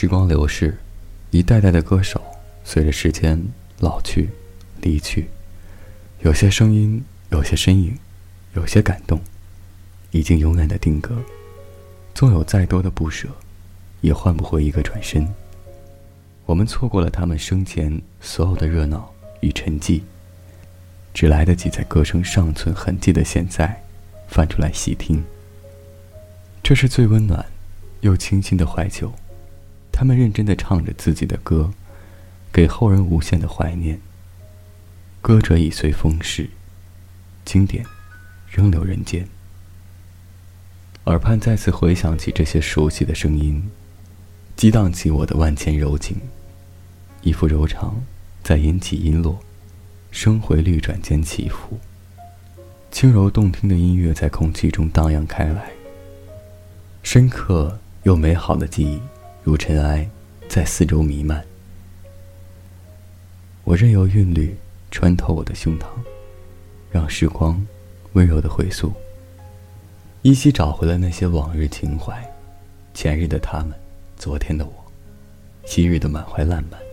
时光流逝，一代代的歌手随着时间老去、离去，有些声音，有些身影，有些感动，已经永远的定格。纵有再多的不舍，也换不回一个转身。我们错过了他们生前所有的热闹与沉寂，只来得及在歌声尚存痕迹的现在，翻出来细听。这是最温暖，又清新的怀旧。他们认真的唱着自己的歌，给后人无限的怀念。歌者已随风逝，经典仍留人间。耳畔再次回想起这些熟悉的声音，激荡起我的万千柔情。一幅柔肠，在音起音落，声回律转间起伏。轻柔动听的音乐在空气中荡漾开来。深刻又美好的记忆。如尘埃，在四周弥漫。我任由韵律穿透我的胸膛，让时光温柔的回溯，依稀找回了那些往日情怀，前日的他们，昨天的我，昔日的满怀烂漫。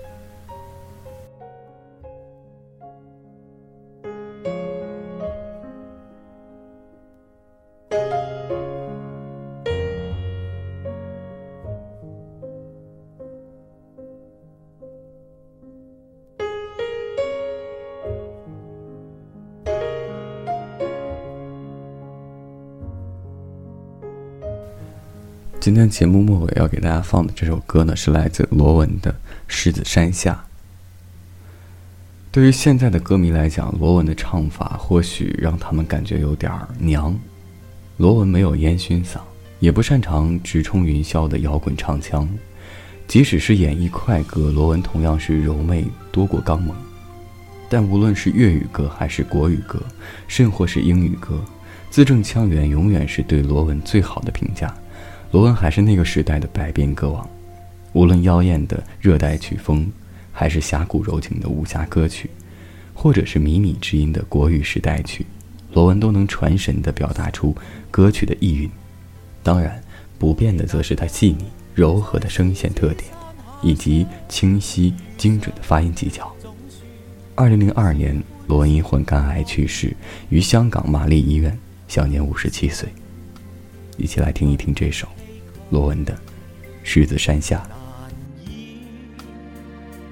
今天节目末尾要给大家放的这首歌呢，是来自罗文的《狮子山下》。对于现在的歌迷来讲，罗文的唱法或许让他们感觉有点娘。罗文没有烟熏嗓，也不擅长直冲云霄的摇滚唱腔。即使是演绎快歌，罗文同样是柔媚多过刚猛。但无论是粤语歌还是国语歌，甚或是英语歌，字正腔圆永远是对罗文最好的评价。罗文还是那个时代的百变歌王，无论妖艳的热带曲风，还是侠骨柔情的武侠歌曲，或者是靡靡之音的国语时代曲，罗文都能传神地表达出歌曲的意蕴。当然，不变的则是他细腻柔和的声线特点，以及清晰精准的发音技巧。二零零二年，罗文因患肝癌去世于香港玛丽医院，享年五十七岁。一起来听一听这首罗文的《狮子山下》。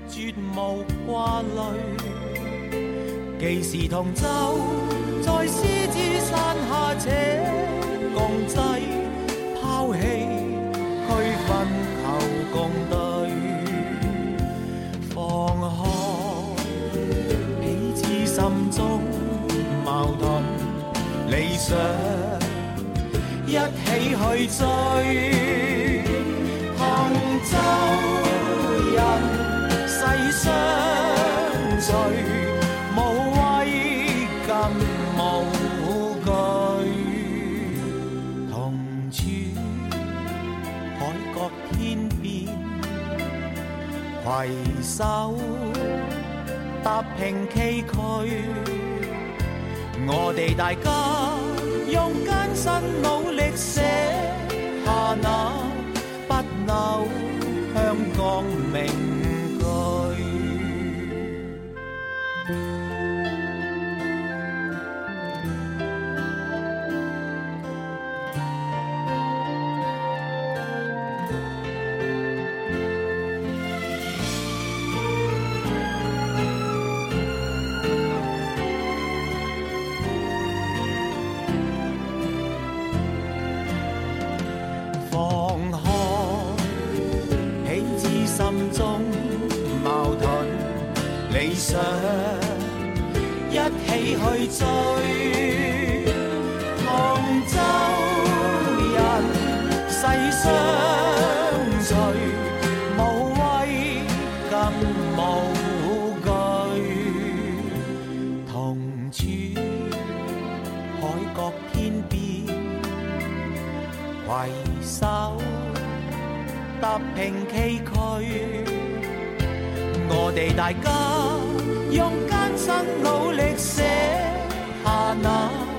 绝无挂虑，既是同舟，在狮子山下且共济，抛弃区分求共对，放开彼此心中矛盾理想。一起去追，同舟人世相随，无畏更无惧，同处海角天边，携手踏平崎岖，我哋大家用艰辛努力。写下那不朽香港名句。理想一起去追，同舟人世相随，无畏更无惧，同处海角天边，携手踏平崎岖。我哋大家用艰辛努力写下那。